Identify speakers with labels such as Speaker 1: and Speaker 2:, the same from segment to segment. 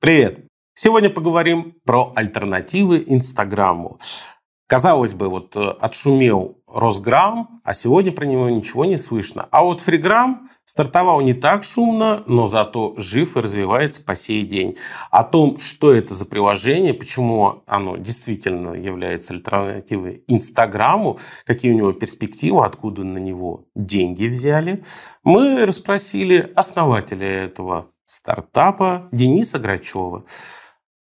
Speaker 1: Привет! Сегодня поговорим про альтернативы Инстаграму. Казалось бы, вот э, отшумел Росграм, а сегодня про него ничего не слышно. А вот Фриграм стартовал не так шумно, но зато жив и развивается по сей день. О том, что это за приложение, почему оно действительно является альтернативой Инстаграму, какие у него перспективы, откуда на него деньги взяли, мы расспросили основателя этого стартапа Дениса Грачева.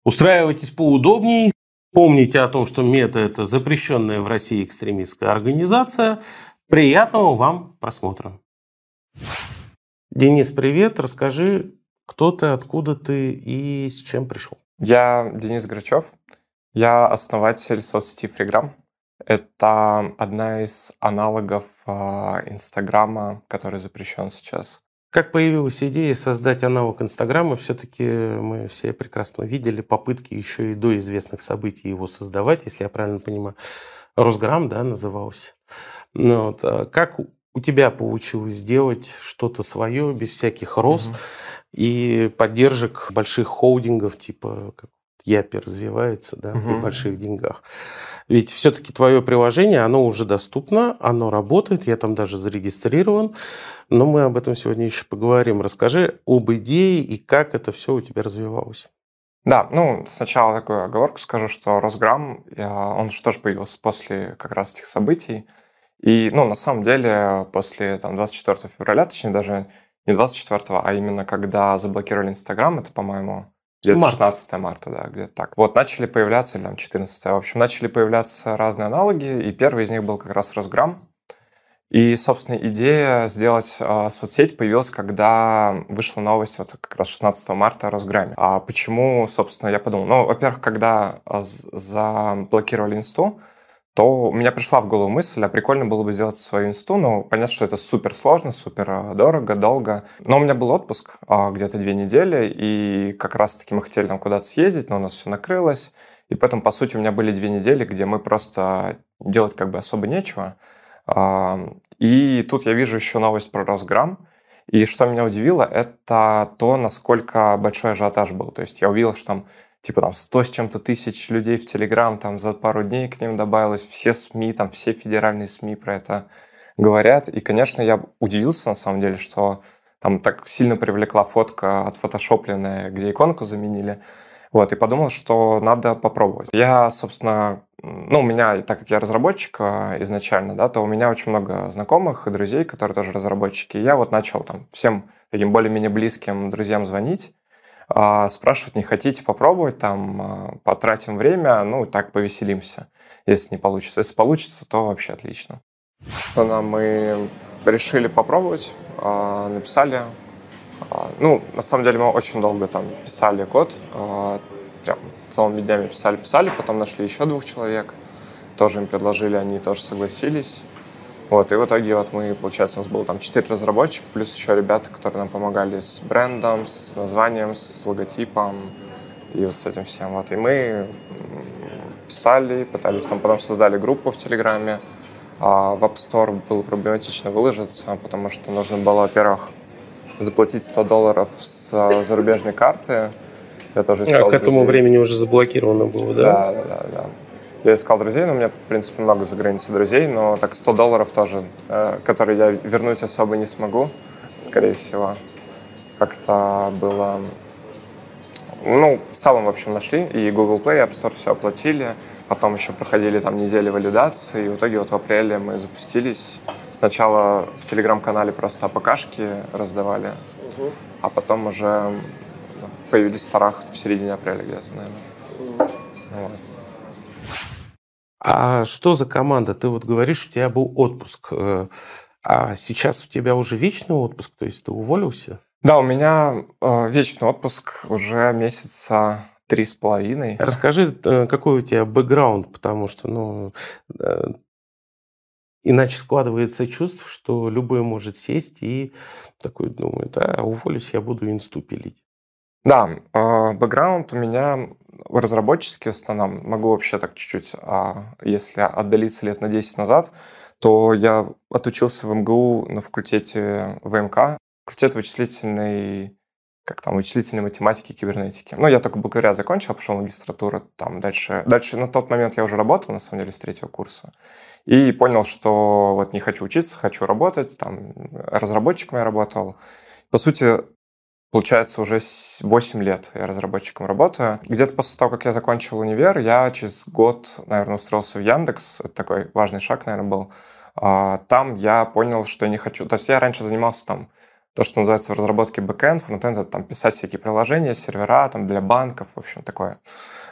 Speaker 1: Устраивайтесь поудобней, Помните о том, что МЕТА – это запрещенная в России экстремистская организация. Приятного вам просмотра. Денис, привет. Расскажи, кто ты, откуда ты и с чем пришел.
Speaker 2: Я Денис Грачев. Я основатель соцсети Фриграм. Это одна из аналогов а, Инстаграма, который запрещен сейчас.
Speaker 1: Как появилась идея создать аналог Инстаграма, все-таки мы все прекрасно видели попытки еще и до известных событий его создавать, если я правильно понимаю. Росграм, да, назывался. Ну, вот. А как у тебя получилось сделать что-то свое без всяких роз угу. и поддержек больших холдингов, типа как Япи развивается, да, угу. при больших деньгах. Ведь все-таки твое приложение, оно уже доступно, оно работает, я там даже зарегистрирован, но мы об этом сегодня еще поговорим. Расскажи об идее и как это все у тебя развивалось.
Speaker 2: Да, ну, сначала такую оговорку скажу, что Росграм, он же тоже появился после как раз этих событий. И, ну, на самом деле, после там, 24 февраля, точнее, даже не 24, а именно когда заблокировали Инстаграм, это, по-моему, где-то Март. 16 марта, да, где-то так. Вот начали появляться, или там 14 в общем, начали появляться разные аналоги, и первый из них был как раз Росграм. И, собственно, идея сделать э, соцсеть появилась, когда вышла новость вот как раз 16 марта о Росграме. А почему, собственно, я подумал? Ну, во-первых, когда заблокировали инсту, то у меня пришла в голову мысль, а прикольно было бы сделать свою инсту, но понятно, что это супер сложно, супер дорого, долго. Но у меня был отпуск а, где-то две недели, и как раз-таки мы хотели там куда-то съездить, но у нас все накрылось. И поэтому, по сути, у меня были две недели, где мы просто делать как бы особо нечего. А, и тут я вижу еще новость про Росграм. И что меня удивило, это то, насколько большой ажиотаж был. То есть я увидел, что там типа там 100 с чем-то тысяч людей в Телеграм, там за пару дней к ним добавилось, все СМИ, там все федеральные СМИ про это говорят. И, конечно, я удивился на самом деле, что там так сильно привлекла фотка отфотошопленная, где иконку заменили. Вот, и подумал, что надо попробовать. Я, собственно, ну, у меня, так как я разработчик а, изначально, да, то у меня очень много знакомых и друзей, которые тоже разработчики. И я вот начал там всем таким более-менее близким друзьям звонить, спрашивать, не хотите попробовать, там, а, потратим время, ну, так повеселимся, если не получится. Если получится, то вообще отлично. Мы решили попробовать, а, написали. Ну, на самом деле мы очень долго там писали код, прям целыми днями писали-писали, потом нашли еще двух человек, тоже им предложили, они тоже согласились. Вот, и в итоге вот мы, получается, у нас было там 4 разработчика, плюс еще ребята, которые нам помогали с брендом, с названием, с логотипом и вот с этим всем. Вот, и мы писали, пытались там, потом создали группу в Телеграме. А в App Store было проблематично выложиться, потому что нужно было, во-первых, заплатить 100 долларов с зарубежной карты.
Speaker 1: Я тоже а к этому друзей. времени уже заблокировано было, да?
Speaker 2: Да, да, да. да. Я искал друзей, но у меня, в принципе, много за границей друзей, но так 100 долларов тоже, э, которые я вернуть особо не смогу, скорее всего. Как-то было... Ну, в целом, в общем, нашли, и Google Play, и App Store все оплатили, потом еще проходили там недели валидации, и в итоге вот в апреле мы запустились. Сначала в Телеграм-канале просто АПКшки раздавали, угу. а потом уже появились в старах в середине апреля где-то, наверное. Угу.
Speaker 1: Вот. А что за команда? Ты вот говоришь, у тебя был отпуск. Э, а сейчас у тебя уже вечный отпуск, то есть ты уволился?
Speaker 2: Да, у меня э, вечный отпуск уже месяца три с половиной.
Speaker 1: Расскажи, э, какой у тебя бэкграунд, потому что, ну, иначе складывается чувство, что любой может сесть и такой думает, а, уволюсь, я буду инсту пилить.
Speaker 2: Да, бэкграунд у меня разработческий в основном. Могу вообще так чуть-чуть, а если отдалиться лет на 10 назад, то я отучился в МГУ на факультете ВМК, факультет вычислительной как там, вычислительной математики, кибернетики. Ну, я только бакалавриат закончил, пошел в магистратуру, там дальше. Дальше на тот момент я уже работал, на самом деле, с третьего курса. И понял, что вот не хочу учиться, хочу работать, там, разработчиком я работал. По сути, Получается, уже 8 лет я разработчиком работаю. Где-то после того, как я закончил универ, я через год, наверное, устроился в Яндекс. Это такой важный шаг, наверное, был. А, там я понял, что я не хочу... То есть я раньше занимался там то, что называется в разработке бэкэнд, фронтенд, это там писать всякие приложения, сервера там для банков, в общем, такое.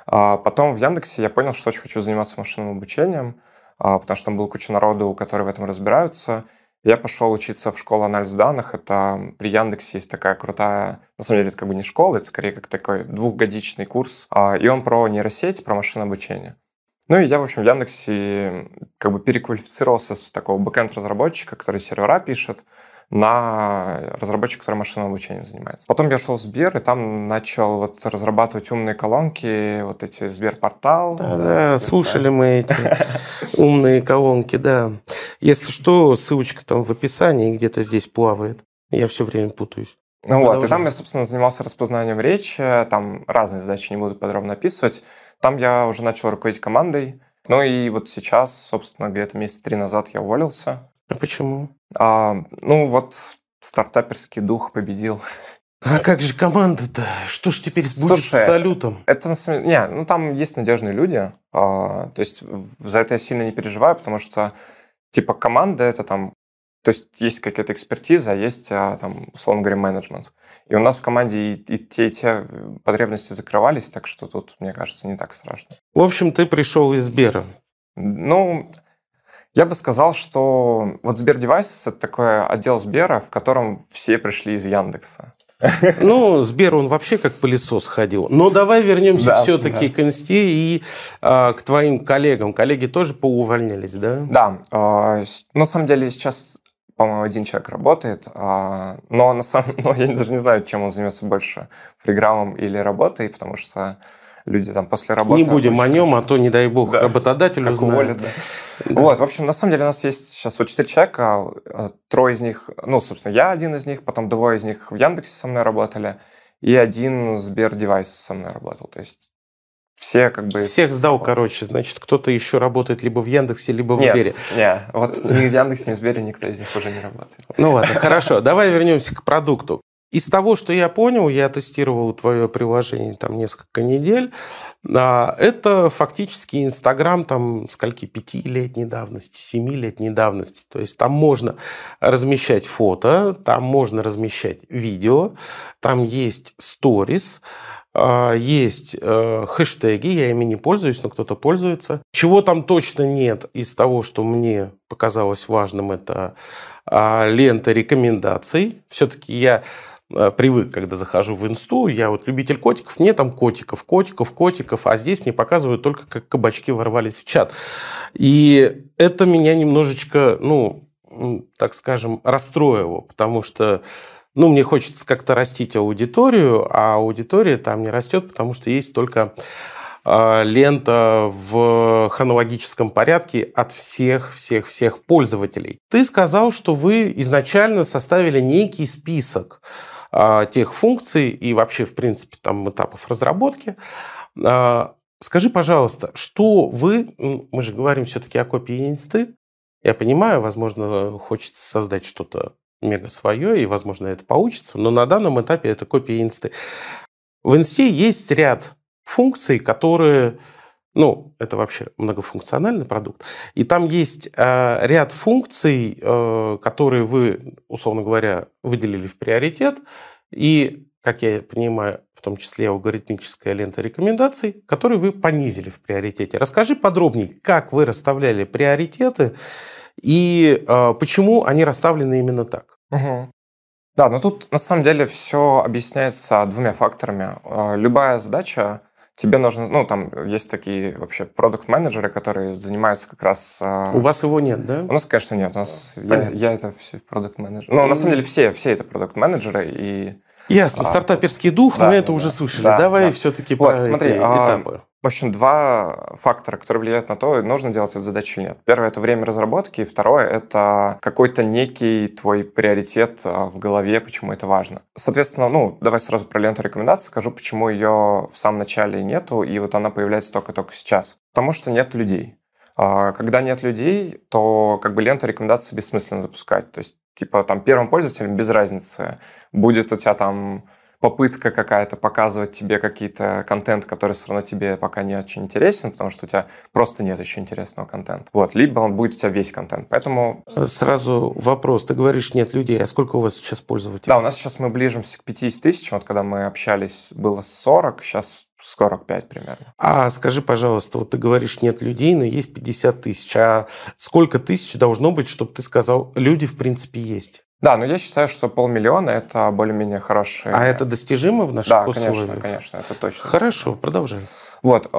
Speaker 2: А потом в Яндексе я понял, что очень хочу заниматься машинным обучением, а, потому что там было куча народу, которые в этом разбираются. Я пошел учиться в школу анализ данных. Это при Яндексе есть такая крутая... На самом деле, это как бы не школа, это скорее как такой двухгодичный курс. А, и он про нейросеть, про машинное обучение. Ну и я, в общем, в Яндексе как бы переквалифицировался с такого бэкэнд-разработчика, который сервера пишет, на разработчика, который машинным обучением занимается. Потом я шел в Сбер, и там начал вот разрабатывать умные колонки, вот эти Сберпортал.
Speaker 1: Да, да, слушали мы эти умные колонки, да. Если что, ссылочка там в описании где-то здесь плавает. Я все время путаюсь.
Speaker 2: Ну вот, и там я, собственно, занимался распознанием речи, там разные задачи, не буду подробно описывать. Там я уже начал руководить командой. Ну и вот сейчас, собственно, где-то месяца три назад я уволился.
Speaker 1: А почему?
Speaker 2: А, ну вот стартаперский дух победил.
Speaker 1: А как же команда-то? Что ж теперь Слушай, будет с салютом?
Speaker 2: Это. Не, ну там есть надежные люди. А, то есть за это я сильно не переживаю, потому что типа команда это там то есть есть какая-то экспертиза, а есть, а, там, условно говоря, менеджмент. И у нас в команде и, и те, и те потребности закрывались, так что тут, мне кажется, не так страшно.
Speaker 1: В общем, ты пришел из Сбера.
Speaker 2: Ну, я бы сказал, что вот SberDevices это такой отдел Сбера, в котором все пришли из Яндекса.
Speaker 1: Ну, Сбер, он вообще как пылесос ходил. Но давай вернемся да, все-таки да. к инсте и а, к твоим коллегам. Коллеги тоже поувольнялись, да?
Speaker 2: Да. А, на самом деле сейчас, по-моему, один человек работает, а, но, на самом, но я даже не знаю, чем он занимается больше, фриграммом или работой, потому что люди там после работы...
Speaker 1: Не будем о нем, а то, не дай бог, да. работодатель как узнает. Уволят, да.
Speaker 2: Да. Вот, в общем, на самом деле у нас есть сейчас вот четыре человека, а, трое из них, ну, собственно, я один из них, потом двое из них в Яндексе со мной работали, и один SberDevices со мной работал. То есть все как бы...
Speaker 1: Всех сдал, вот. короче. Значит, кто-то еще работает либо в Яндексе, либо в Нет, Сбере.
Speaker 2: Нет, вот ни в Яндексе, ни в Сбере никто из них уже не работает.
Speaker 1: Ну ладно, хорошо. Давай вернемся к продукту. Из того, что я понял, я тестировал твое приложение там несколько недель, а, это фактически Инстаграм там скольки, пятилетней давности, семилетней давности. То есть там можно размещать фото, там можно размещать видео, там есть сторис, а, есть э, хэштеги, я ими не пользуюсь, но кто-то пользуется. Чего там точно нет из того, что мне показалось важным, это а, лента рекомендаций. Все-таки я привык, когда захожу в инсту, я вот любитель котиков, мне там котиков, котиков, котиков, а здесь мне показывают только, как кабачки ворвались в чат. И это меня немножечко, ну, так скажем, расстроило, потому что ну, мне хочется как-то растить аудиторию, а аудитория там не растет, потому что есть только э, лента в хронологическом порядке от всех, всех, всех пользователей. Ты сказал, что вы изначально составили некий список а, тех функций и вообще, в принципе, там этапов разработки. А, скажи, пожалуйста, что вы, мы же говорим все-таки о копии инсты, я понимаю, возможно, хочется создать что-то мега свое, и, возможно, это получится, но на данном этапе это копия инсты. В инсте есть ряд функций, которые ну, это вообще многофункциональный продукт. И там есть э, ряд функций, э, которые вы, условно говоря, выделили в приоритет. И, как я понимаю, в том числе алгоритмическая лента рекомендаций, которые вы понизили в приоритете. Расскажи подробнее, как вы расставляли приоритеты и э, почему они расставлены именно так.
Speaker 2: Угу. Да, но тут на самом деле все объясняется двумя факторами. Э, любая задача тебе нужно, ну, там есть такие вообще продукт-менеджеры, которые занимаются как раз...
Speaker 1: А, У вас его нет, да?
Speaker 2: У нас, конечно, нет. У нас, я, я это все продукт-менеджер. Ну, на самом деле, все, все это продукт-менеджеры, и
Speaker 1: Ясно, а, стартаперский дух, да, мы это да, уже слышали. Да, Давай да. все-таки вот, про смотри, эти а, этапы.
Speaker 2: В общем, два фактора, которые влияют на то, нужно делать эту задачу или нет. Первое — это время разработки, и второе — это какой-то некий твой приоритет а, в голове, почему это важно. Соответственно, ну, давай сразу про ленту рекомендаций скажу, почему ее в самом начале нету, и вот она появляется только-только сейчас. Потому что нет людей. А, когда нет людей, то как бы ленту рекомендаций бессмысленно запускать. То есть, типа, там, первым пользователям без разницы, будет у тебя там попытка какая-то показывать тебе какие-то контент, который все равно тебе пока не очень интересен, потому что у тебя просто нет еще интересного контента. Вот, либо он будет у тебя весь контент. Поэтому...
Speaker 1: Сразу вопрос. Ты говоришь, нет людей. А сколько у вас сейчас пользователей?
Speaker 2: Да, у нас сейчас мы ближимся к 50 тысячам. Вот когда мы общались, было 40, сейчас 45 примерно.
Speaker 1: А скажи, пожалуйста, вот ты говоришь, нет людей, но есть 50 тысяч. А сколько тысяч должно быть, чтобы ты сказал, люди в принципе есть?
Speaker 2: Да, но я считаю, что полмиллиона – это более-менее хорошие...
Speaker 1: А это достижимо в наших
Speaker 2: да,
Speaker 1: условиях?
Speaker 2: конечно, конечно, это точно.
Speaker 1: Хорошо, продолжай.
Speaker 2: Вот,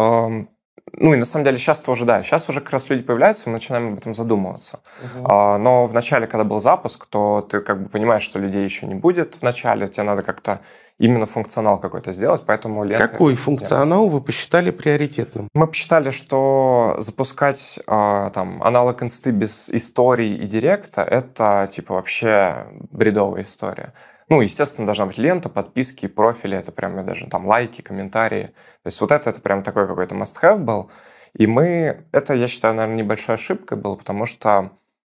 Speaker 2: ну и на самом деле сейчас тоже, да, сейчас уже как раз люди появляются, мы начинаем об этом задумываться. Угу. А, но в начале, когда был запуск, то ты как бы понимаешь, что людей еще не будет в начале, тебе надо как-то именно функционал какой-то сделать, поэтому
Speaker 1: ленты... Какой функционал вы посчитали приоритетным?
Speaker 2: Мы посчитали, что запускать э, там аналог инсты без истории и директа — это типа вообще бредовая история. Ну, естественно, должна быть лента, подписки, профили, это прям даже там лайки, комментарии. То есть вот это, это прям такой какой-то must-have был. И мы, это, я считаю, наверное, небольшой ошибкой было, потому что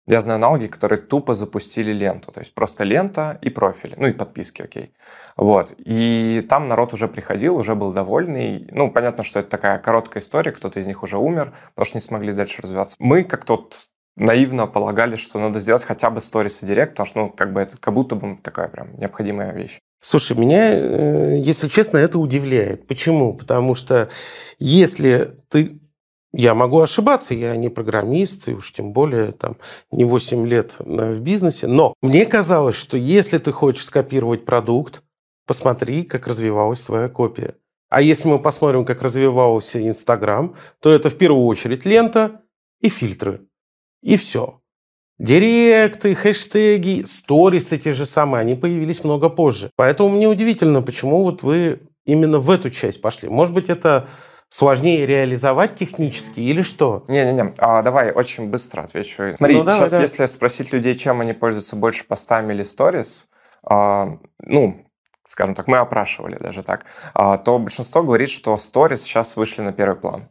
Speaker 2: я знаю аналоги, которые тупо запустили ленту. То есть просто лента и профили. Ну и подписки, окей. Вот. И там народ уже приходил, уже был довольный. Ну, понятно, что это такая короткая история, кто-то из них уже умер, потому что не смогли дальше развиваться. Мы как-то вот наивно полагали, что надо сделать хотя бы сторис и директ, потому что, ну, как бы это как будто бы такая прям необходимая вещь.
Speaker 1: Слушай, меня, э, если честно, это удивляет. Почему? Потому что если ты я могу ошибаться, я не программист, и уж тем более там не 8 лет в бизнесе. Но мне казалось, что если ты хочешь скопировать продукт, посмотри, как развивалась твоя копия. А если мы посмотрим, как развивался Инстаграм, то это в первую очередь лента и фильтры. И все. Директы, хэштеги, сторисы те же самые, они появились много позже. Поэтому мне удивительно, почему вот вы именно в эту часть пошли. Может быть, это сложнее реализовать технически или что?
Speaker 2: Не-не-не, а, давай очень быстро отвечу. Смотри, ну, давай, сейчас давай. если спросить людей, чем они пользуются больше постами или сторис, а, ну, скажем так, мы опрашивали даже так, а, то большинство говорит, что сторис сейчас вышли на первый план.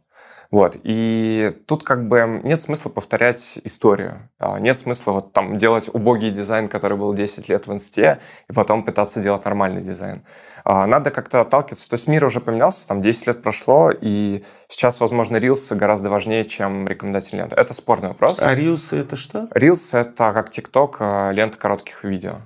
Speaker 2: Вот. И тут как бы нет смысла повторять историю. А, нет смысла вот там делать убогий дизайн, который был 10 лет в инсте, и потом пытаться делать нормальный дизайн. А, надо как-то отталкиваться. То есть мир уже поменялся, там 10 лет прошло, и сейчас, возможно, рилсы гораздо важнее, чем рекомендательные ленты. Это спорный вопрос.
Speaker 1: А рилсы это что?
Speaker 2: Рилсы это как ТикТок, а, лента коротких видео.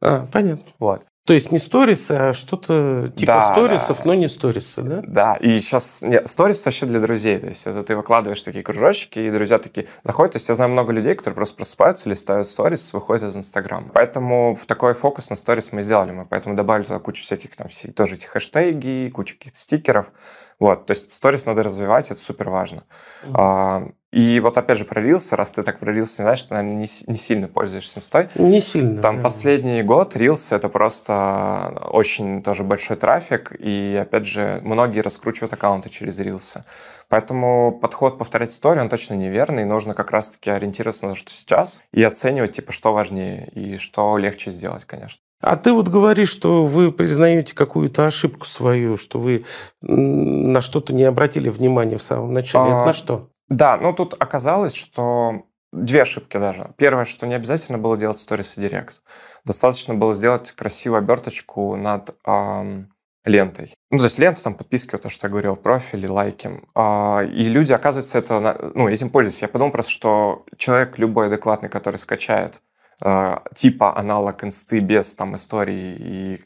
Speaker 1: А, понятно.
Speaker 2: Вот.
Speaker 1: То есть не сторисы, а что-то типа да, сторисов, да. но не сторисы, да?
Speaker 2: Да, и сейчас нет, сторис вообще для друзей. То есть это ты выкладываешь такие кружочки, и друзья такие заходят. То есть я знаю много людей, которые просто просыпаются, листают сторис, выходят из Инстаграма. Поэтому в такой фокус на сторис мы сделали. Мы поэтому добавили туда кучу всяких там тоже эти хэштеги, кучу каких-то стикеров. Вот, то есть сторис надо развивать, это супер важно. Mm-hmm. А, и вот опять же про Reels, раз ты так про Reels не знаешь, ты, наверное, не, не сильно пользуешься инстой.
Speaker 1: Не сильно.
Speaker 2: Там да. последний год Reels это просто очень тоже большой трафик, и опять же многие раскручивают аккаунты через Reels. Поэтому подход повторять историю, он точно неверный, нужно как раз-таки ориентироваться на то, что сейчас, и оценивать, типа, что важнее, и что легче сделать, конечно.
Speaker 1: А ты вот говоришь, что вы признаете какую-то ошибку свою, что вы на что-то не обратили внимания в самом начале. А, Это на что?
Speaker 2: Да, ну тут оказалось, что две ошибки даже. Первое, что не обязательно было делать сторис и директ. Достаточно было сделать красивую оберточку над эм, лентой. Ну, то есть лента, там, подписки, вот то, что я говорил, профили, лайки. А, и люди, оказывается, это, ну, этим пользуются. Я подумал просто, что человек любой адекватный, который скачает а, типа аналог инсты без там истории и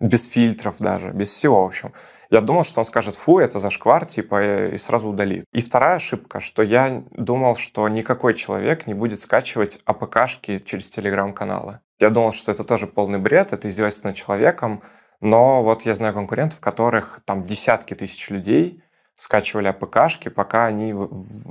Speaker 2: без фильтров даже, без всего, в общем. Я думал, что он скажет, фу, это зашквар, типа, и сразу удалит. И вторая ошибка, что я думал, что никакой человек не будет скачивать АПКшки через телеграм-каналы. Я думал, что это тоже полный бред, это издевательство над человеком, но вот я знаю конкурентов, которых там десятки тысяч людей скачивали АПКшки, пока они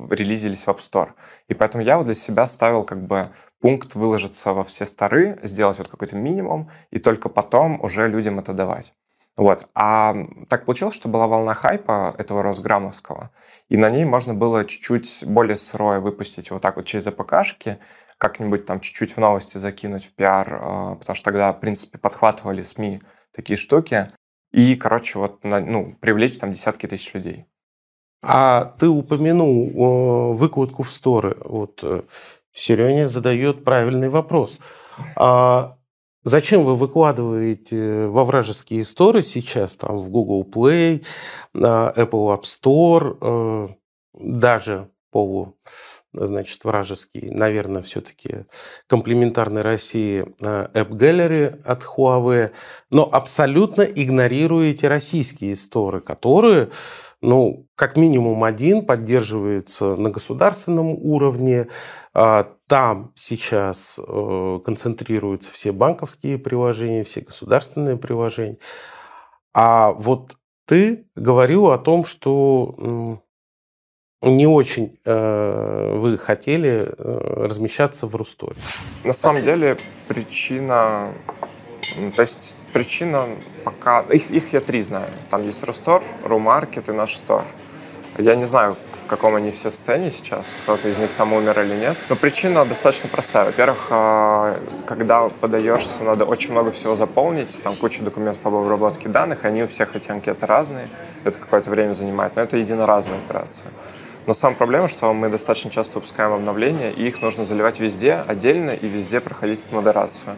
Speaker 2: релизились в App Store. И поэтому я вот для себя ставил как бы пункт выложиться во все стары, сделать вот какой-то минимум, и только потом уже людям это давать. Вот. А так получилось, что была волна хайпа этого Росграммовского, и на ней можно было чуть-чуть более сырое выпустить вот так вот через АПКшки, как-нибудь там чуть-чуть в новости закинуть в пиар, а, потому что тогда, в принципе, подхватывали СМИ такие штуки, и, короче, вот, ну, привлечь там десятки тысяч людей.
Speaker 1: А ты упомянул выкладку в сторы. Вот э, Сереня задает правильный вопрос. А Зачем вы выкладываете во вражеские сторы сейчас, там в Google Play, Apple App Store, э, даже полу значит, вражеский, наверное, все-таки комплементарной России э, App Gallery от Huawei, но абсолютно игнорируете российские сторы, которые ну, как минимум один поддерживается на государственном уровне. А, там сейчас э, концентрируются все банковские приложения, все государственные приложения. А вот ты говорил о том, что не очень э, вы хотели э, размещаться в Русторе.
Speaker 2: На самом деле причина, то есть причина пока, их, их я три знаю. Там есть Рустор, Румаркет и наш стор. Я не знаю, в каком они все состоянии сейчас, кто-то из них там умер или нет. Но причина достаточно простая. Во-первых, а, когда подаешься, надо очень много всего заполнить, там куча документов об обработке данных, они у всех эти анкеты разные, это какое-то время занимает, но это единоразовая операция. Но самая проблема, что мы достаточно часто выпускаем обновления, и их нужно заливать везде отдельно и везде проходить модерацию.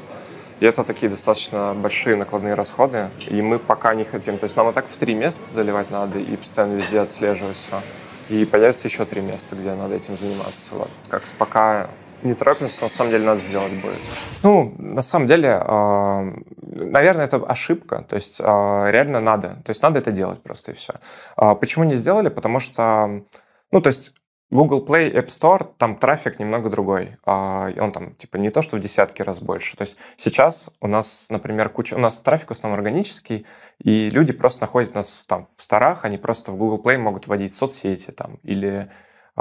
Speaker 2: И это такие достаточно большие накладные расходы, и мы пока не хотим. То есть нам и так в три места заливать надо и постоянно везде отслеживать все. И появится еще три места, где надо этим заниматься. Вот. Как пока не торопимся, на самом деле надо сделать будет. Ну, на самом деле, э, наверное, это ошибка. То есть э, реально надо. То есть надо это делать просто и все. Э, почему не сделали? Потому что, ну, то есть Google Play App Store, там трафик немного другой. А, он там, типа, не то, что в десятки раз больше. То есть сейчас у нас, например, куча... У нас трафик в основном органический, и люди просто находят нас там в старах, они просто в Google Play могут вводить соцсети там или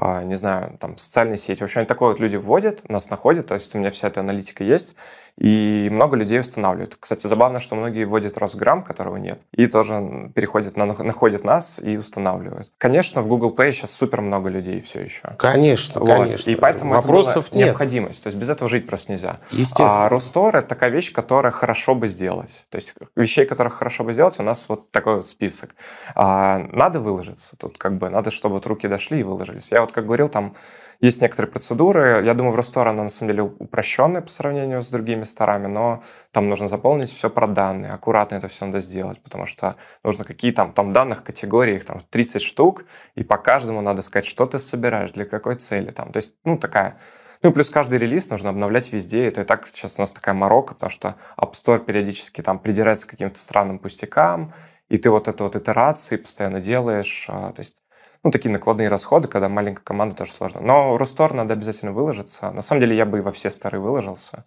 Speaker 2: а, не знаю, там, социальные сети. В общем, они такое вот люди вводят, нас находят, то есть у меня вся эта аналитика есть, и много людей устанавливают. Кстати, забавно, что многие вводят Росграмм, которого нет, и тоже переходят на, находят нас и устанавливают. Конечно, в Google Play сейчас супер много людей все еще.
Speaker 1: Конечно, вот. конечно.
Speaker 2: И поэтому Вопросов это нет. необходимость. То есть без этого жить просто нельзя. Естественно. А Рустор — это такая вещь, которая хорошо бы сделать. То есть вещей, которых хорошо бы сделать, у нас вот такой вот список. А, надо выложиться. Тут как бы надо, чтобы вот руки дошли и выложились. Я вот как говорил, там есть некоторые процедуры. Я думаю, в Ростор она на самом деле упрощенная по сравнению с другими старами, но там нужно заполнить все про данные. Аккуратно это все надо сделать, потому что нужно какие там, там данных категории, их там 30 штук, и по каждому надо сказать, что ты собираешь, для какой цели. Там. То есть, ну, такая ну, плюс каждый релиз нужно обновлять везде. Это и так сейчас у нас такая морока, потому что App Store периодически там придирается к каким-то странным пустякам, и ты вот это вот итерации постоянно делаешь. А, то есть ну, такие накладные расходы, когда маленькая команда, тоже сложно. Но Рустор надо обязательно выложиться. На самом деле я бы и во все старые выложился.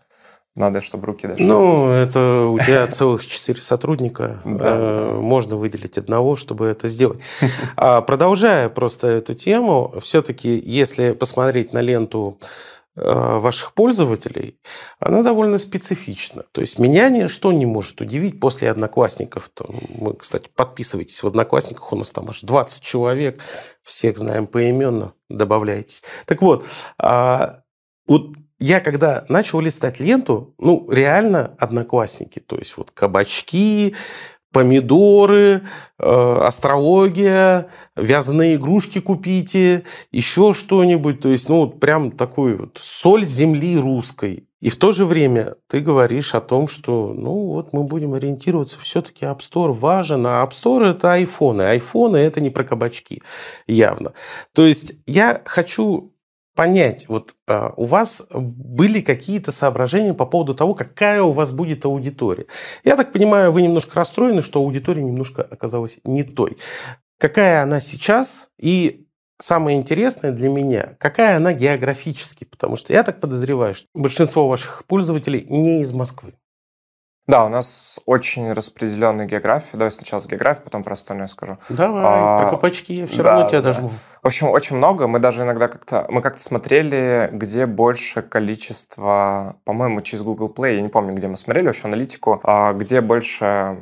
Speaker 2: Надо, чтобы руки дошли.
Speaker 1: Ну, это у тебя целых четыре сотрудника. Э, можно выделить одного, чтобы это сделать. А продолжая просто эту тему, все-таки, если посмотреть на ленту ваших пользователей, она довольно специфична. То есть меня ничто не может удивить после одноклассников. Там, мы, кстати, подписывайтесь в одноклассниках, у нас там аж 20 человек, всех знаем поименно, добавляйтесь. Так вот, а, вот я когда начал листать ленту, ну, реально одноклассники, то есть вот кабачки, помидоры, э, астрология, вязаные игрушки купите, еще что-нибудь. То есть, ну, вот прям такой вот соль земли русской. И в то же время ты говоришь о том, что, ну, вот мы будем ориентироваться, все-таки App Store важен, а App Store это айфоны. Айфоны это не про кабачки, явно. То есть я хочу понять, вот а, у вас были какие-то соображения по поводу того, какая у вас будет аудитория. Я так понимаю, вы немножко расстроены, что аудитория немножко оказалась не той. Какая она сейчас и самое интересное для меня, какая она географически, потому что я так подозреваю, что большинство ваших пользователей не из Москвы.
Speaker 2: Да, у нас очень распределенная география. Давай сначала с географии, потом про остальное скажу.
Speaker 1: Давай, а, про я все да, равно тебя да. дожму.
Speaker 2: В общем, очень много. Мы даже иногда как-то мы как-то смотрели, где больше количество, по-моему, через Google Play, я не помню, где мы смотрели вообще аналитику, а где больше,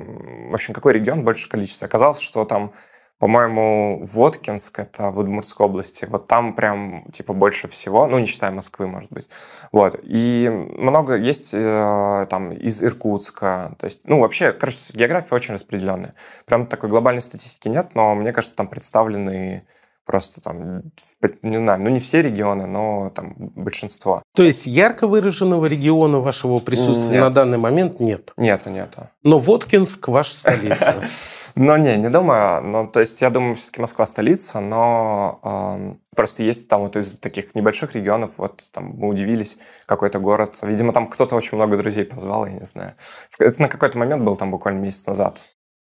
Speaker 2: в общем, какой регион больше количество. Оказалось, что там по-моему, Воткинск, это в Удмуртской области, вот там прям, типа, больше всего, ну, не считая Москвы, может быть. Вот. И много есть э, там из Иркутска, то есть, ну, вообще, кажется, география очень распределенная. Прям такой глобальной статистики нет, но мне кажется, там представлены просто там, не знаю, ну не все регионы, но там большинство.
Speaker 1: То есть ярко выраженного региона вашего присутствия нет. на данный момент нет?
Speaker 2: Нету, нету.
Speaker 1: Но Воткинск ваша столица?
Speaker 2: Ну, не, не думаю. Ну, то есть я думаю, все-таки Москва столица, но просто есть там вот из таких небольших регионов, вот там мы удивились, какой-то город. Видимо, там кто-то очень много друзей позвал, я не знаю. Это на какой-то момент был там буквально месяц назад.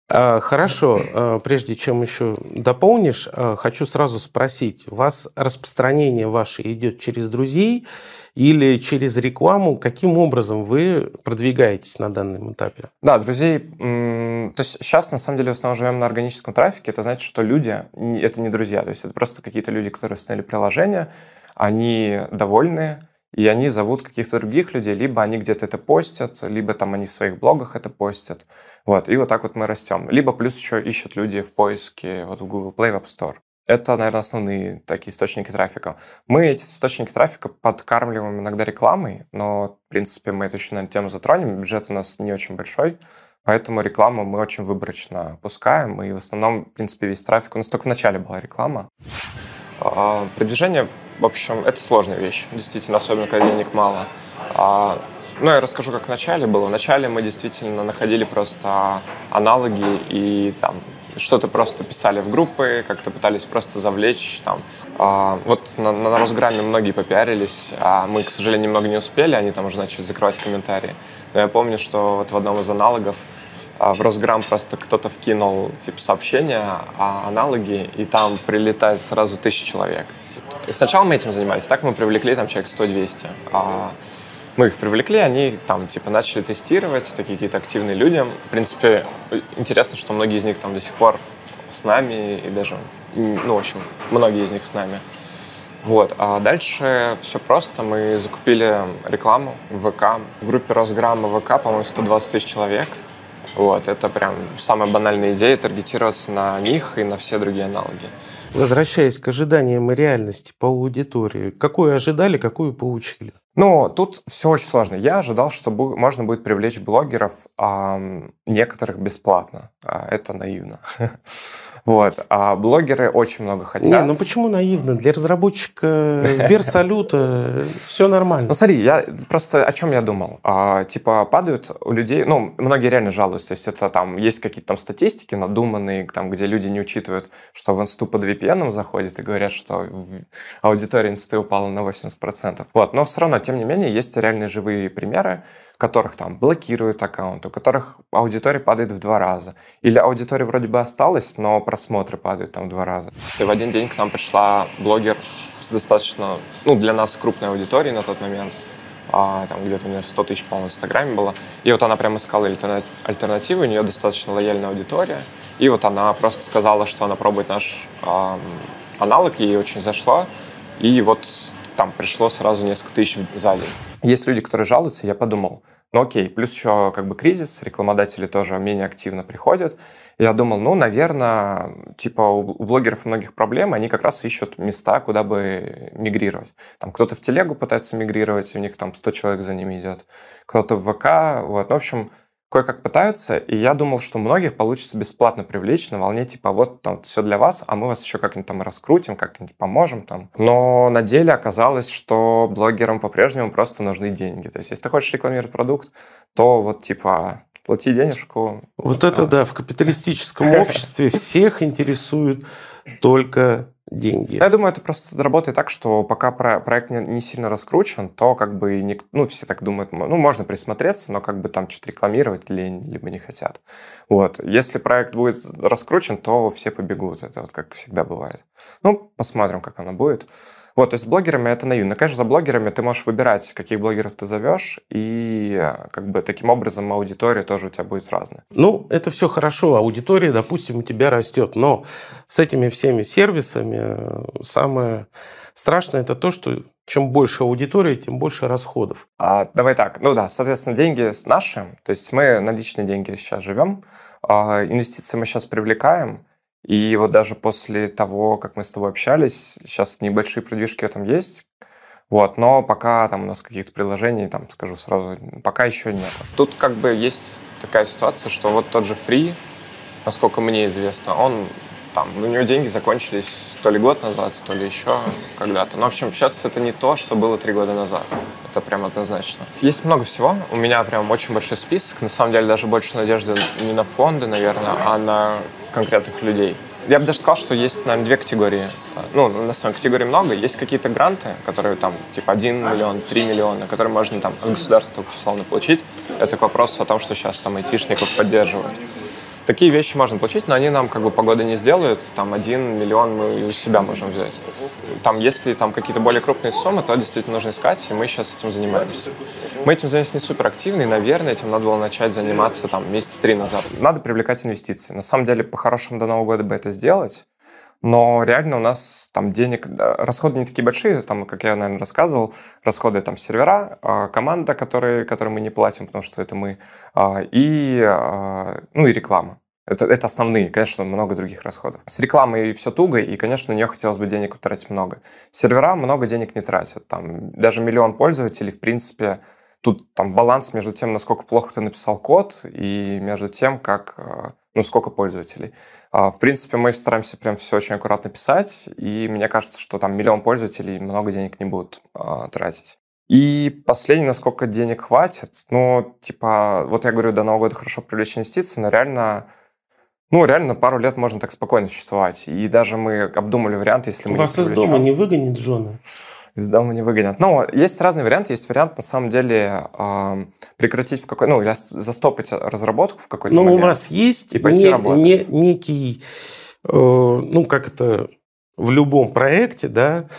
Speaker 1: А, хорошо, а, прежде чем еще дополнишь, а, хочу сразу спросить, у вас распространение ваше идет через друзей или через рекламу? Каким образом вы продвигаетесь на данном этапе?
Speaker 2: Да, друзей, то есть сейчас на самом деле в основном живем на органическом трафике, это значит, что люди, это не друзья, то есть это просто какие-то люди, которые установили приложение, они довольны, и они зовут каких-то других людей, либо они где-то это постят, либо там они в своих блогах это постят. Вот, и вот так вот мы растем. Либо плюс еще ищут люди в поиске вот в Google Play, в App Store. Это, наверное, основные такие источники трафика. Мы эти источники трафика подкармливаем иногда рекламой, но, в принципе, мы эту еще, наверное, тему затронем. Бюджет у нас не очень большой, поэтому рекламу мы очень выборочно пускаем. И в основном, в принципе, весь трафик... У нас только в начале была реклама. А, продвижение в общем, это сложная вещь, действительно, особенно когда денег мало. А, ну, я расскажу, как в начале было. В начале мы действительно находили просто аналоги и там что-то просто писали в группы, как-то пытались просто завлечь. Там. А, вот на, на Росграме многие попиарились, а мы, к сожалению, немного не успели, они там уже начали закрывать комментарии. Но я помню, что вот в одном из аналогов а, в Росграм просто кто-то вкинул типа сообщение о аналоге, и там прилетает сразу тысяча человек. И сначала мы этим занимались, так мы привлекли там человек 100-200. А мы их привлекли, они там типа начали тестировать, такие какие-то активные люди. В принципе, интересно, что многие из них там до сих пор с нами и даже, ну, в общем, многие из них с нами. Вот. А дальше все просто. Мы закупили рекламу в ВК. В группе Росграмма ВК, по-моему, 120 тысяч человек. Вот. Это прям самая банальная идея – таргетироваться на них и на все другие аналоги.
Speaker 1: Возвращаясь к ожиданиям и реальности по аудитории, какую ожидали, какую получили?
Speaker 2: Ну, тут все очень сложно. Я ожидал, что можно будет привлечь блогеров, а, некоторых бесплатно. А это наивно. Вот. А блогеры очень много хотят. Не,
Speaker 1: ну почему наивно? Для разработчика Сбер салюта все нормально.
Speaker 2: Ну смотри, я просто о чем я думал. А, типа падают у людей, ну, многие реально жалуются. То есть это там есть какие-то там статистики надуманные, там, где люди не учитывают, что в инсту под VPN заходит и говорят, что аудитория инсты упала на 80%. Вот. Но все равно, тем не менее, есть реальные живые примеры, которых там блокируют аккаунт, у которых аудитория падает в два раза. Или аудитория вроде бы осталась, но просмотры падают там в два раза. И в один день к нам пришла блогер с достаточно, ну, для нас крупной аудиторией на тот момент. А, там где-то у нее 100 тысяч, по-моему, в Инстаграме было. И вот она прям искала альтернативы, у нее достаточно лояльная аудитория. И вот она просто сказала, что она пробует наш э, аналог, ей очень зашло. И вот там пришло сразу несколько тысяч за день. Есть люди, которые жалуются, я подумал, ну окей, плюс еще как бы кризис, рекламодатели тоже менее активно приходят. Я думал, ну, наверное, типа у блогеров многих проблем, они как раз ищут места, куда бы мигрировать. Там кто-то в телегу пытается мигрировать, у них там 100 человек за ними идет, кто-то в ВК, вот. Ну, в общем, кое-как пытаются, и я думал, что многих получится бесплатно привлечь на волне типа вот там все для вас, а мы вас еще как-нибудь там раскрутим, как-нибудь поможем там. Но на деле оказалось, что блогерам по-прежнему просто нужны деньги. То есть если ты хочешь рекламировать продукт, то вот типа плати денежку.
Speaker 1: Вот это да, в капиталистическом обществе всех интересует только деньги.
Speaker 2: Я думаю, это просто работает так, что пока проект не, сильно раскручен, то как бы, ну, все так думают, ну, можно присмотреться, но как бы там что-то рекламировать лень, либо не хотят. Вот. Если проект будет раскручен, то все побегут. Это вот как всегда бывает. Ну, посмотрим, как оно будет. Вот, то есть с блогерами это наивно. Конечно, за блогерами ты можешь выбирать, каких блогеров ты зовешь, и э, как бы таким образом аудитория тоже у тебя будет разная.
Speaker 1: Ну, это все хорошо. Аудитория, допустим, у тебя растет. Но с этими всеми сервисами э, самое страшное это то, что чем больше аудитория, тем больше расходов.
Speaker 2: А, давай так. Ну да, соответственно, деньги наши. То есть мы на личные деньги сейчас живем. А, инвестиции мы сейчас привлекаем. И вот даже после того, как мы с тобой общались, сейчас небольшие продвижки в этом есть, вот, но пока там у нас каких-то приложений, там, скажу сразу, пока еще нет. Тут как бы есть такая ситуация, что вот тот же Free, насколько мне известно, он там, у него деньги закончились то ли год назад, то ли еще когда-то. Но, в общем, сейчас это не то, что было три года назад. Это прям однозначно. Есть много всего. У меня прям очень большой список. На самом деле даже больше надежды не на фонды, наверное, а на конкретных людей. Я бы даже сказал, что есть, наверное, две категории. Ну, на самом деле категорий много. Есть какие-то гранты, которые там типа 1 миллион, 3 миллиона, которые можно там от государства условно получить. Это к вопросу о том, что сейчас там айтишников поддерживают. Такие вещи можно получить, но они нам как бы погоды не сделают. Там один миллион мы у себя можем взять. Там, если там какие-то более крупные суммы, то действительно нужно искать, и мы сейчас этим занимаемся. Мы этим занимаемся не супер активно, и, наверное, этим надо было начать заниматься там месяца три назад. Надо привлекать инвестиции. На самом деле, по-хорошему до Нового года бы это сделать, но реально у нас там денег, расходы не такие большие, там, как я, наверное, рассказывал, расходы там сервера, а, команда, которые, которой мы не платим, потому что это мы, а, и, а, ну, и реклама. Это, это основные, конечно, много других расходов. С рекламой все туго, и, конечно, на нее хотелось бы денег тратить много. Сервера много денег не тратят. Там даже миллион пользователей, в принципе, тут там баланс между тем, насколько плохо ты написал код, и между тем, как ну, сколько пользователей. А, в принципе, мы стараемся прям все очень аккуратно писать, и мне кажется, что там миллион пользователей много денег не будут а, тратить. И последнее, насколько денег хватит, ну, типа, вот я говорю, до Нового года хорошо привлечь инвестиции, но реально, ну, реально пару лет можно так спокойно существовать. И даже мы обдумали вариант, если мы
Speaker 1: Вас из дома не выгонит Джона?
Speaker 2: Из дома не выгонят. Но есть разные варианты. Есть вариант, на самом деле, э, прекратить в какой... Ну, или застопать разработку в какой-то
Speaker 1: Но момент. у вас есть и пойти не, работать. Не, некий... Э, ну, как это в любом проекте, да,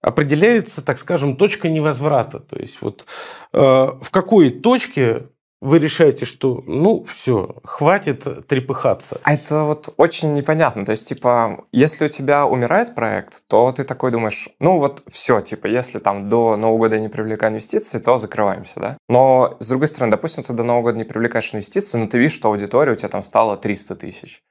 Speaker 1: определяется, так скажем, точка невозврата. То есть вот э, в какой точке вы решаете, что ну все, хватит трепыхаться.
Speaker 2: А это вот очень непонятно. То есть, типа, если у тебя умирает проект, то ты такой думаешь, ну вот все, типа, если там до Нового года не привлекаю инвестиции, то закрываемся, да? Но, с другой стороны, допустим, ты до Нового года не привлекаешь инвестиции, но ты видишь, что аудитория у тебя там стала 300 тысяч.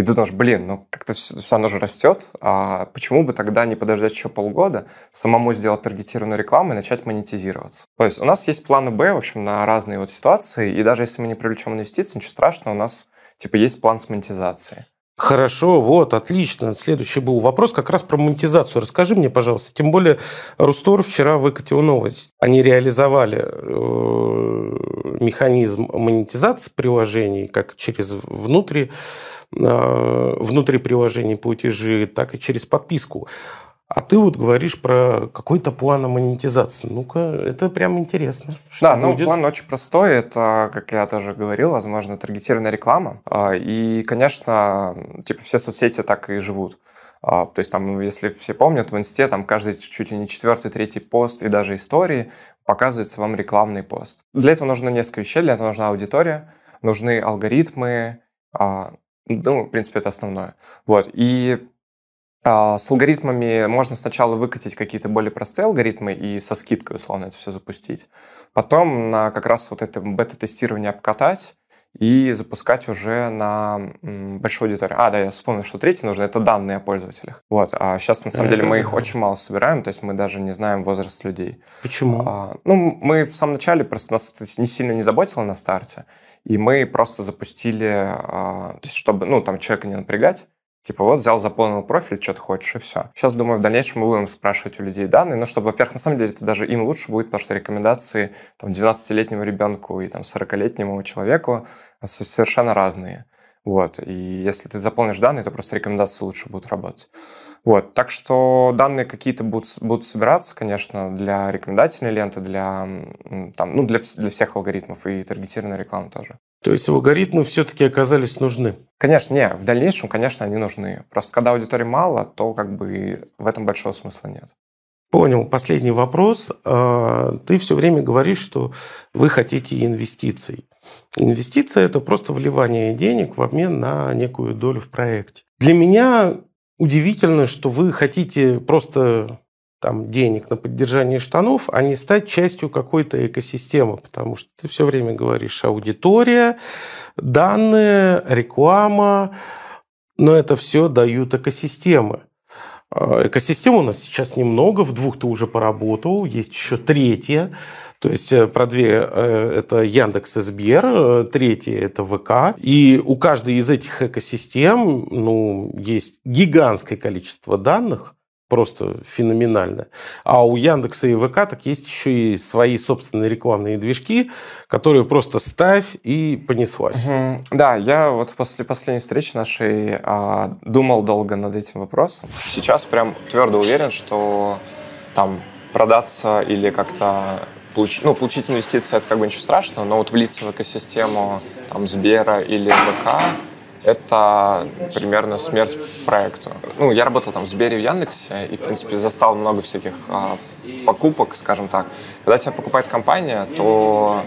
Speaker 2: И ты думаешь, блин, ну как-то все, оно же растет, а почему бы тогда не подождать еще полгода, самому сделать таргетированную рекламу и начать монетизироваться? То есть у нас есть планы Б, в общем, на разные вот ситуации, и даже если мы не привлечем инвестиции, ничего страшного, у нас типа есть план с монетизацией.
Speaker 1: Хорошо, вот, отлично. Следующий был вопрос как раз про монетизацию. Расскажи мне, пожалуйста. Тем более, Рустор вчера выкатил новость. Они реализовали э, механизм монетизации приложений как через внутри внутри приложений платежи, так и через подписку. А ты вот говоришь про какой-то план монетизации. Ну-ка, это прям интересно.
Speaker 2: Что да, ну, будет? ну план очень простой. Это, как я тоже говорил, возможно, таргетированная реклама. А, и, конечно, типа все соцсети так и живут. А, то есть там, если все помнят, в инсте там каждый чуть ли не четвертый, третий пост и даже истории показывается вам рекламный пост. Для этого нужно несколько вещей. Для этого нужна аудитория, нужны алгоритмы, а, ну, в принципе, это основное. Вот. И а, с алгоритмами можно сначала выкатить какие-то более простые алгоритмы и со скидкой, условно, это все запустить. Потом на как раз вот это бета-тестирование обкатать, и запускать уже на большую аудиторию. А, да, я вспомнил, что третий нужно, это данные о пользователях. Вот, а сейчас, на самом деле, мы их очень мало собираем, то есть мы даже не знаем возраст людей.
Speaker 1: Почему? А,
Speaker 2: ну, мы в самом начале просто нас это не сильно не заботило на старте, и мы просто запустили, а, то есть чтобы, ну, там, человека не напрягать, Типа вот взял, заполнил профиль, что ты хочешь, и все. Сейчас, думаю, в дальнейшем мы будем спрашивать у людей данные, но чтобы, во-первых, на самом деле это даже им лучше будет, потому что рекомендации там, 12-летнему ребенку и там, 40-летнему человеку совершенно разные. Вот. И если ты заполнишь данные, то просто рекомендации лучше будут работать. Вот. Так что данные какие-то будут, будут собираться, конечно, для рекомендательной ленты, для, там, ну, для, для всех алгоритмов и таргетированной рекламы тоже.
Speaker 1: То есть алгоритмы все-таки оказались нужны?
Speaker 2: Конечно, не. В дальнейшем, конечно, они нужны. Просто когда аудитории мало, то как бы в этом большого смысла нет.
Speaker 1: Понял. Последний вопрос. А, ты все время говоришь, что вы хотите инвестиций. Инвестиция – это просто вливание денег в обмен на некую долю в проекте. Для меня удивительно, что вы хотите просто там, денег на поддержание штанов, а не стать частью какой-то экосистемы, потому что ты все время говоришь аудитория, данные, реклама, но это все дают экосистемы. А, экосистем у нас сейчас немного, в двух ты уже поработал, есть еще третья. То есть э, про две э, это Яндекс и Сбер, э, третья это ВК. И у каждой из этих экосистем ну, есть гигантское количество данных, просто феноменально. А у Яндекса и ВК так есть еще и свои собственные рекламные движки, которые просто ставь и понеслась.
Speaker 2: Угу. Да, я вот после последней встречи нашей а, думал долго над этим вопросом. Сейчас прям твердо уверен, что там продаться или как-то получить, ну, получить инвестиции, это как бы ничего страшного, но вот влиться в экосистему там, Сбера или ВК, это примерно смерть проекту. Ну, я работал там в Сбере в Яндексе и, в принципе, застал много всяких а, покупок, скажем так. Когда тебя покупает компания, то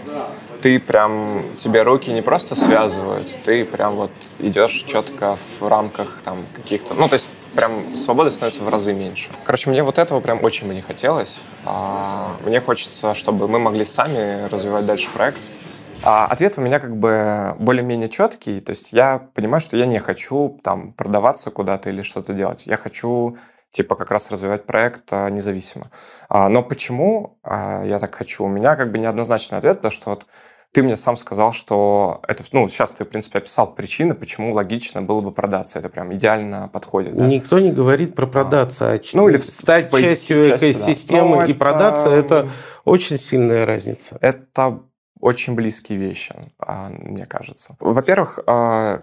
Speaker 2: ты прям, тебе руки не просто связывают, ты прям вот идешь четко в рамках там каких-то, ну, то есть прям свободы становится в разы меньше. Короче, мне вот этого прям очень бы не хотелось. А, мне хочется, чтобы мы могли сами развивать дальше проект, а ответ у меня как бы более-менее четкий. То есть я понимаю, что я не хочу там продаваться куда-то или что-то делать. Я хочу типа как раз развивать проект а, независимо. А, но почему а, я так хочу? У меня как бы неоднозначный ответ, потому что вот ты мне сам сказал, что это, ну, сейчас ты, в принципе, описал причины, почему логично было бы продаться. Это прям идеально подходит. Да?
Speaker 1: Никто не говорит про продаться, а, ну, или стать частью экосистемы да. и это... продаться – это очень сильная разница.
Speaker 2: Это очень близкие вещи, а, мне кажется. Во-первых, а,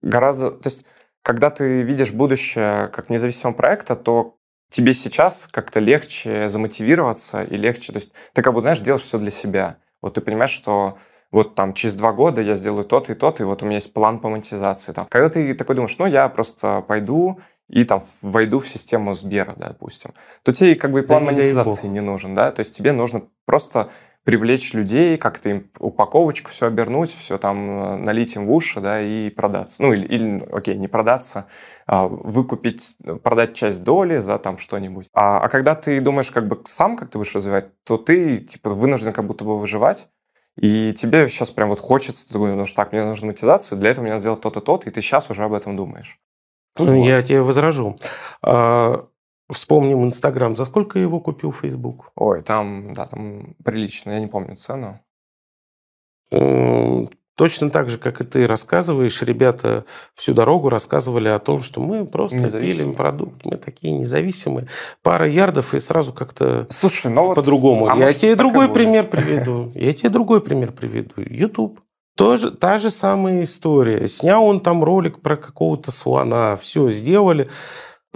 Speaker 2: гораздо... То есть, когда ты видишь будущее как независимого проекта, то тебе сейчас как-то легче замотивироваться и легче... То есть ты как бы, знаешь, делаешь все для себя. Вот ты понимаешь, что вот там через два года я сделаю тот и тот, и вот у меня есть план по монетизации. Там. Когда ты такой думаешь, ну, я просто пойду и там войду в систему Сбера, да, допустим, то тебе как бы и план да монетизации не нужен, да, то есть тебе нужно просто привлечь людей, как-то им упаковочку все обернуть, все там э, налить им в уши, да, и продаться. Ну, или, или окей, не продаться, а выкупить, продать часть доли за там что-нибудь. А, а когда ты думаешь как бы сам, как ты будешь развивать, то ты, типа, вынужден как будто бы выживать, и тебе сейчас прям вот хочется, ты думаешь, так, мне нужно монетизацию, для этого мне надо сделать то-то, то-то, и ты сейчас уже об этом думаешь.
Speaker 1: Ну, вот. Я тебе возражу. А, Вспомним Инстаграм. За сколько его купил Фейсбук?
Speaker 2: Ой, там, да, там прилично, я не помню цену.
Speaker 1: Эм, точно так же, как и ты рассказываешь, ребята всю дорогу рассказывали о том, что мы просто пилим продукт, мы такие независимые. Пара ярдов и сразу как-то Слушай, ну по-другому. Вот, а Я тебе другой пример приведу. Я тебе другой пример приведу. YouTube. Тоже, та же самая история. Снял он там ролик про какого-то слона, все сделали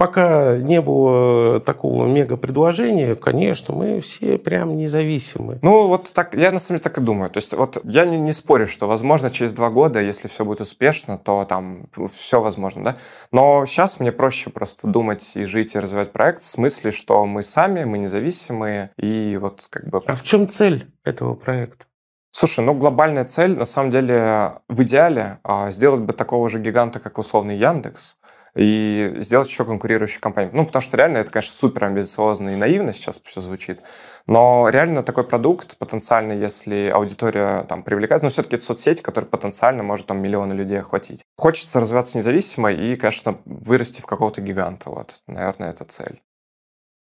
Speaker 1: пока не было такого мега-предложения, конечно, мы все прям независимы.
Speaker 2: Ну, вот так, я на самом деле так и думаю. То есть вот я не, не спорю, что, возможно, через два года, если все будет успешно, то там все возможно, да. Но сейчас мне проще просто думать и жить, и развивать проект в смысле, что мы сами, мы независимые, и вот как бы...
Speaker 1: А в чем цель этого проекта?
Speaker 2: Слушай, ну глобальная цель, на самом деле, в идеале а, сделать бы такого же гиганта, как условный Яндекс, и сделать еще конкурирующую компанию. Ну, потому что реально это, конечно, супер амбициозно и наивно сейчас все звучит, но реально такой продукт потенциально, если аудитория там привлекается, но все-таки это соцсети, которые потенциально может там миллионы людей охватить. Хочется развиваться независимо и, конечно, вырасти в какого-то гиганта. Вот, наверное, это цель.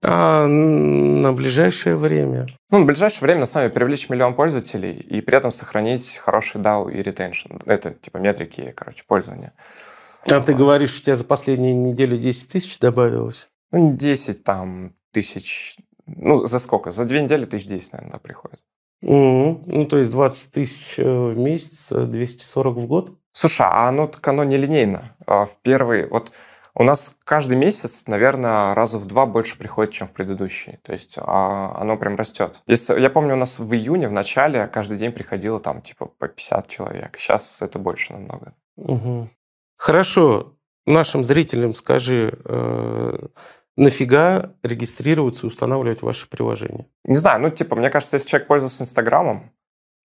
Speaker 1: А на ближайшее время?
Speaker 2: Ну, на ближайшее время, на самом деле, привлечь миллион пользователей и при этом сохранить хороший DAO и retention. Это, типа, метрики, короче, пользования.
Speaker 1: А ты говоришь, у тебя за последнюю неделю 10 тысяч добавилось?
Speaker 2: Ну, 10 там тысяч. Ну, за сколько? За две недели тысяч 10, наверное, да, приходит.
Speaker 1: Угу. Ну, то есть 20 тысяч э, в месяц, 240 в год?
Speaker 2: Слушай, а оно так оно нелинейно. А в первый... Вот у нас каждый месяц, наверное, раза в два больше приходит, чем в предыдущий. То есть а, оно прям растет. Если, я помню, у нас в июне, в начале, каждый день приходило там типа по 50 человек. Сейчас это больше намного.
Speaker 1: Угу. Хорошо, нашим зрителям скажи, э, нафига регистрироваться и устанавливать ваше приложение?
Speaker 2: Не знаю, ну, типа, мне кажется, если человек пользуется Инстаграмом,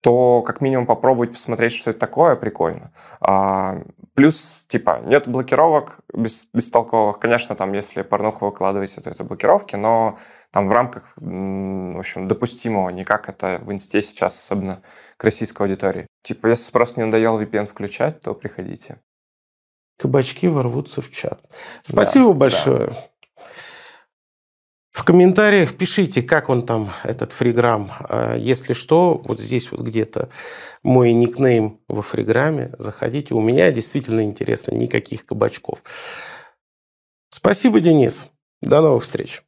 Speaker 2: то как минимум попробовать посмотреть, что это такое, прикольно. А, плюс, типа, нет блокировок без, бестолковых. Конечно, там, если порнуху выкладываете, то это блокировки, но там в рамках, в общем, допустимого, не как это в инсте сейчас, особенно к российской аудитории. Типа, если просто не надоел VPN включать, то приходите.
Speaker 1: Кабачки ворвутся в чат. Спасибо да, большое. Да. В комментариях пишите, как он там, этот фриграмм. А если что, вот здесь вот где-то мой никнейм во фриграме. Заходите. У меня действительно интересно, никаких кабачков. Спасибо, Денис. До новых встреч.